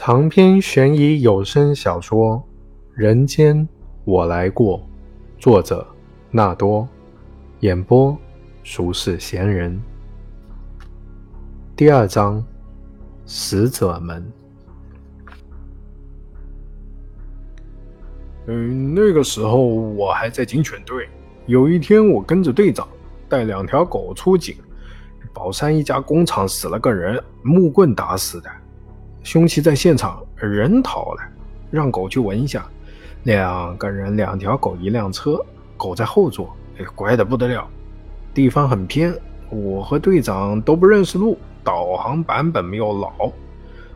长篇悬疑有声小说《人间我来过》，作者纳多，演播俗世闲人。第二章：死者们。嗯，那个时候我还在警犬队。有一天，我跟着队长带两条狗出警，宝山一家工厂死了个人，木棍打死的。凶器在现场，人逃了，让狗去闻一下。两个人，两条狗，一辆车，狗在后座，哎，乖的不得了。地方很偏，我和队长都不认识路，导航版本没有老，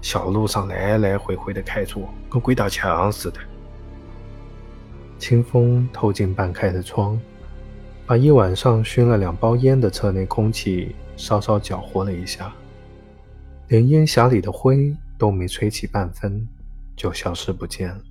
小路上来来回回的开错，跟鬼打墙似的。清风透进半开的窗，把一晚上熏了两包烟的车内空气稍稍搅和了一下，连烟匣里的灰。都没吹起半分，就消失不见了。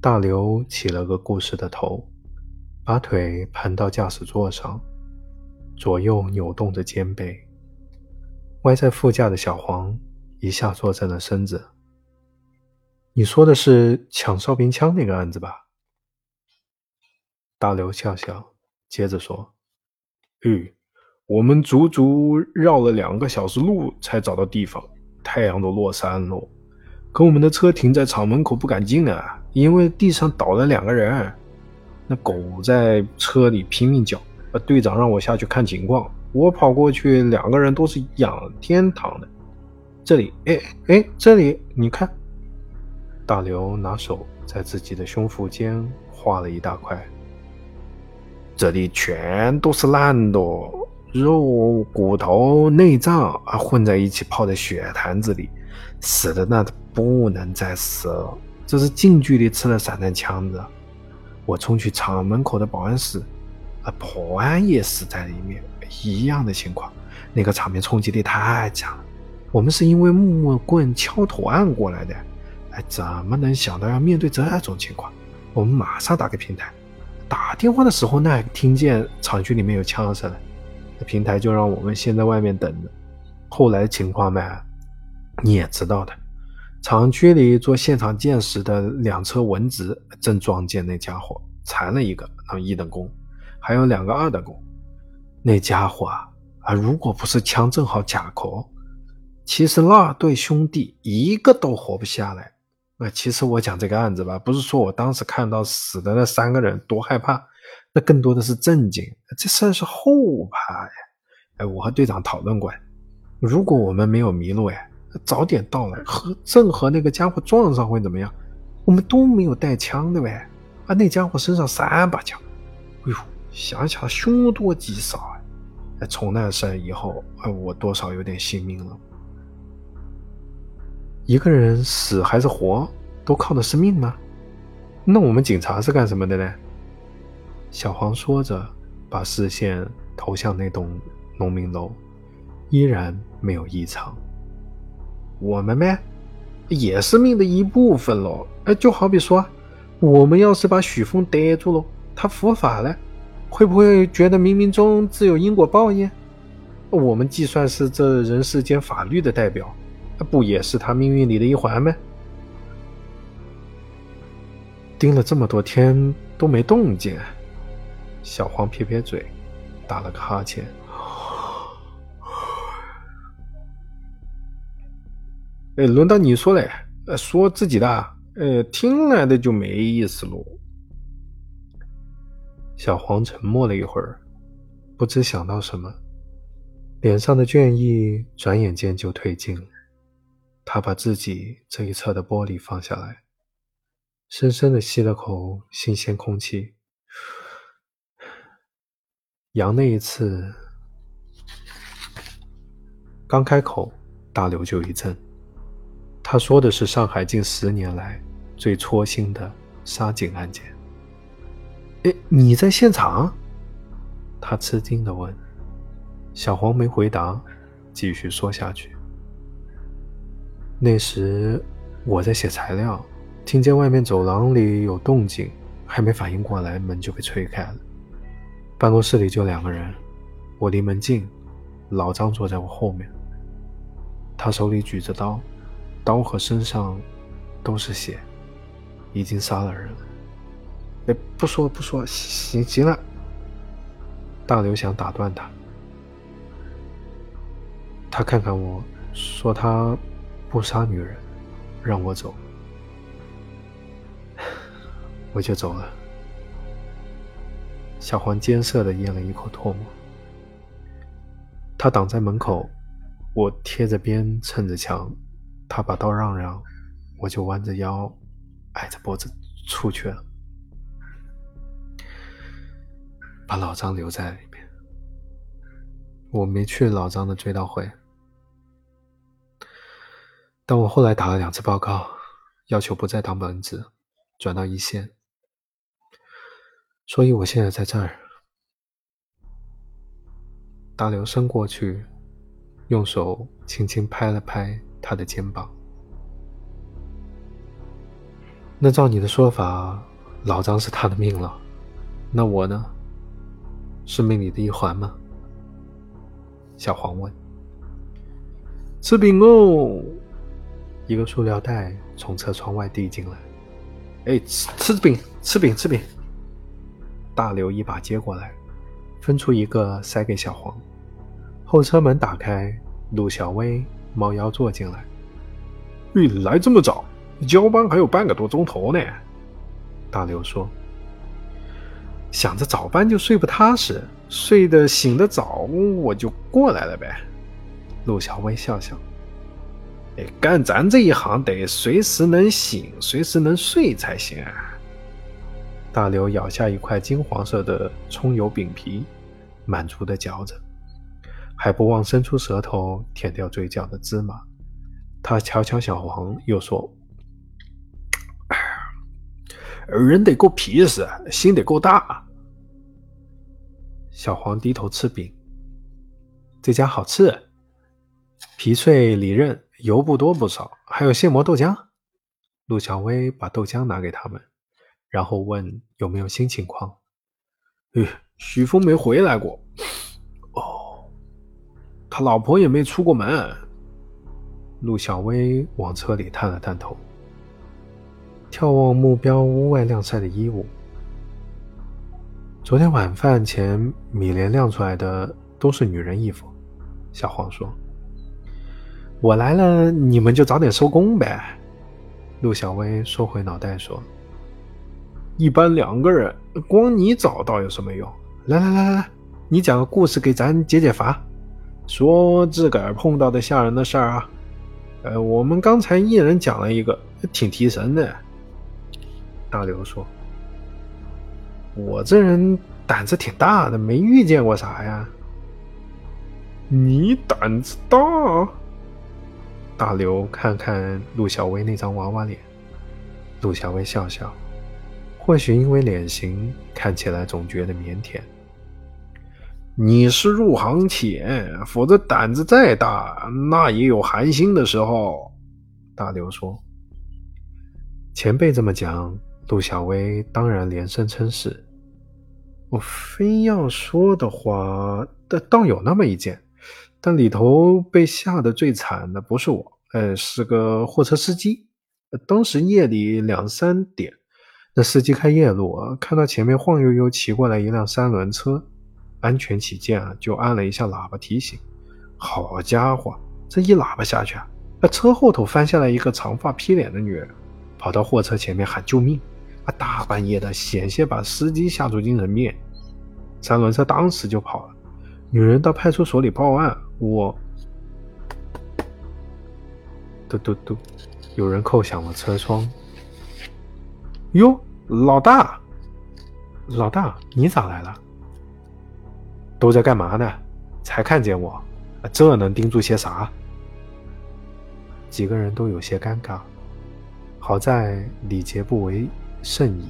大刘起了个故事的头，把腿盘到驾驶座上，左右扭动着肩背。歪在副驾的小黄一下坐正了身子。你说的是抢哨兵枪那个案子吧？大刘笑笑，接着说：“嗯，我们足足绕了两个小时路才找到地方。”太阳都落山了，可我们的车停在厂门口不敢进啊，因为地上倒了两个人，那狗在车里拼命叫。队长让我下去看情况，我跑过去，两个人都是仰天躺的。这里，哎哎，这里你看。大刘拿手在自己的胸腹间画了一大块，这里全都是烂的。肉、骨头、内脏啊，混在一起泡在血坛子里，死的那不能再死了。这是近距离吃了散弹枪的。我冲去厂门口的保安室，啊，保安也死在里面，一样的情况。那个场面冲击力太强了。我们是因为木棍敲头案过来的，哎，怎么能想到要面对这种情况？我们马上打给平台，打电话的时候，那听见厂区里面有枪声了。平台就让我们先在外面等着。后来情况嘛，你也知道的。厂区里做现场见识的两车文职正撞见那家伙，残了一个，那一等功，还有两个二等功。那家伙啊，啊，如果不是枪正好卡壳，其实那对兄弟一个都活不下来。那其实我讲这个案子吧，不是说我当时看到死的那三个人多害怕。那更多的是震惊，这算是后怕呀！哎，我和队长讨论过，如果我们没有迷路，哎，早点到了，和正和那个家伙撞上会怎么样？我们都没有带枪的呗，啊，那家伙身上三把枪，哎呦，想想凶多吉少啊！哎，从那事以后，哎，我多少有点信命了。一个人死还是活，都靠的是命吗？那我们警察是干什么的呢？小黄说着，把视线投向那栋农民楼，依然没有异常。我们呗，也是命的一部分喽。哎，就好比说，我们要是把许峰逮住了，他伏法了，会不会觉得冥冥中自有因果报应？我们既算是这人世间法律的代表，不也是他命运里的一环吗？盯了这么多天都没动静。小黄撇撇嘴，打了个哈欠。哎，轮到你说嘞，说自己的，呃，听来的就没意思喽。小黄沉默了一会儿，不知想到什么，脸上的倦意转眼间就褪尽了。他把自己这一侧的玻璃放下来，深深的吸了口新鲜空气。杨那一次刚开口，大刘就一震。他说的是上海近十年来最戳心的杀警案件。哎，你在现场？他吃惊的问。小黄没回答，继续说下去。那时我在写材料，听见外面走廊里有动静，还没反应过来，门就被推开了。办公室里就两个人，我离门近，老张坐在我后面，他手里举着刀，刀和身上都是血，已经杀了人了。哎，不说不说，行行了。大刘想打断他，他看看我说他不杀女人，让我走，我就走了。小黄艰涩的咽了一口唾沫，他挡在门口，我贴着边蹭着墙，他把刀让让，我就弯着腰，挨着脖子出去了。把老张留在里面，我没去老张的追悼会，但我后来打了两次报告，要求不再当门子，转到一线，所以我现在在这儿。大刘伸过去，用手轻轻拍了拍他的肩膀。那照你的说法，老张是他的命了，那我呢？是命里的一环吗？小黄问。吃饼哦！一个塑料袋从车窗外递进来。哎，吃吃饼，吃饼，吃饼。大刘一把接过来，分出一个塞给小黄。后车门打开，陆小薇猫腰坐进来。你，来这么早？交班还有半个多钟头呢。大刘说。想着早班就睡不踏实，睡得醒得早，我就过来了呗。陆小薇笑笑：“哎，干咱这一行得随时能醒，随时能睡才行。”大刘咬下一块金黄色的葱油饼皮，满足的嚼着，还不忘伸出舌头舔掉嘴角的芝麻。他瞧瞧小黄，又说：“人得够皮实，心得够大。”小黄低头吃饼，这家好吃，皮脆里韧，油不多不少，还有现磨豆浆。陆小薇把豆浆拿给他们，然后问有没有新情况。哎，许峰没回来过。哦，他老婆也没出过门。陆小薇往车里探了探头，眺望目标屋外晾晒的衣物。昨天晚饭前，米莲晾出来的都是女人衣服。小黄说：“我来了，你们就早点收工呗。”陆小薇缩回脑袋说：“一般两个人，光你找到有什么用？来来来来来，你讲个故事给咱解解乏，说自个儿碰到的吓人的事儿啊。呃，我们刚才一人讲了一个，挺提神的。”大刘说。我这人胆子挺大的，没遇见过啥呀。你胆子大？大刘看看陆小薇那张娃娃脸，陆小薇笑笑，或许因为脸型看起来总觉得腼腆。你是入行浅，否则胆子再大，那也有寒心的时候。大刘说：“前辈这么讲。”陆小薇当然连声称是。我非要说的话，倒倒有那么一件，但里头被吓得最惨的不是我，呃，是个货车司机。当时夜里两三点，司机开夜路，看到前面晃悠悠骑过来一辆三轮车，安全起见啊，就按了一下喇叭提醒。好家伙，这一喇叭下去啊，那车后头翻下来一个长发披脸的女人，跑到货车前面喊救命。啊！大半夜的，险些把司机吓出精神病。三轮车当时就跑了。女人到派出所里报案。我，嘟嘟嘟，有人扣响了车窗。哟，老大，老大，你咋来了？都在干嘛呢？才看见我，这能盯住些啥？几个人都有些尴尬。好在礼节不为。甚矣，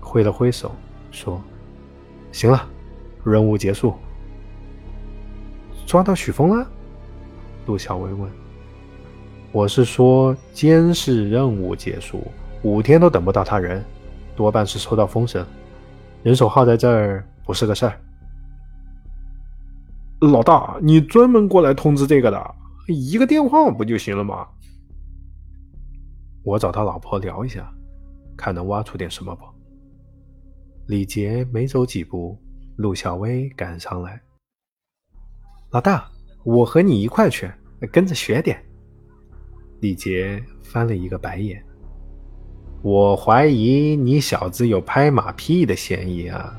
挥了挥手说：“行了，任务结束。抓到许峰了？”陆小薇问。“我是说，监视任务结束，五天都等不到他人，多半是收到风声，人手耗在这儿不是个事儿。”老大，你专门过来通知这个的，一个电话不就行了吗？我找他老婆聊一下，看能挖出点什么不。李杰没走几步，陆小薇赶上来：“老大，我和你一块去，跟着学点。”李杰翻了一个白眼：“我怀疑你小子有拍马屁的嫌疑啊！”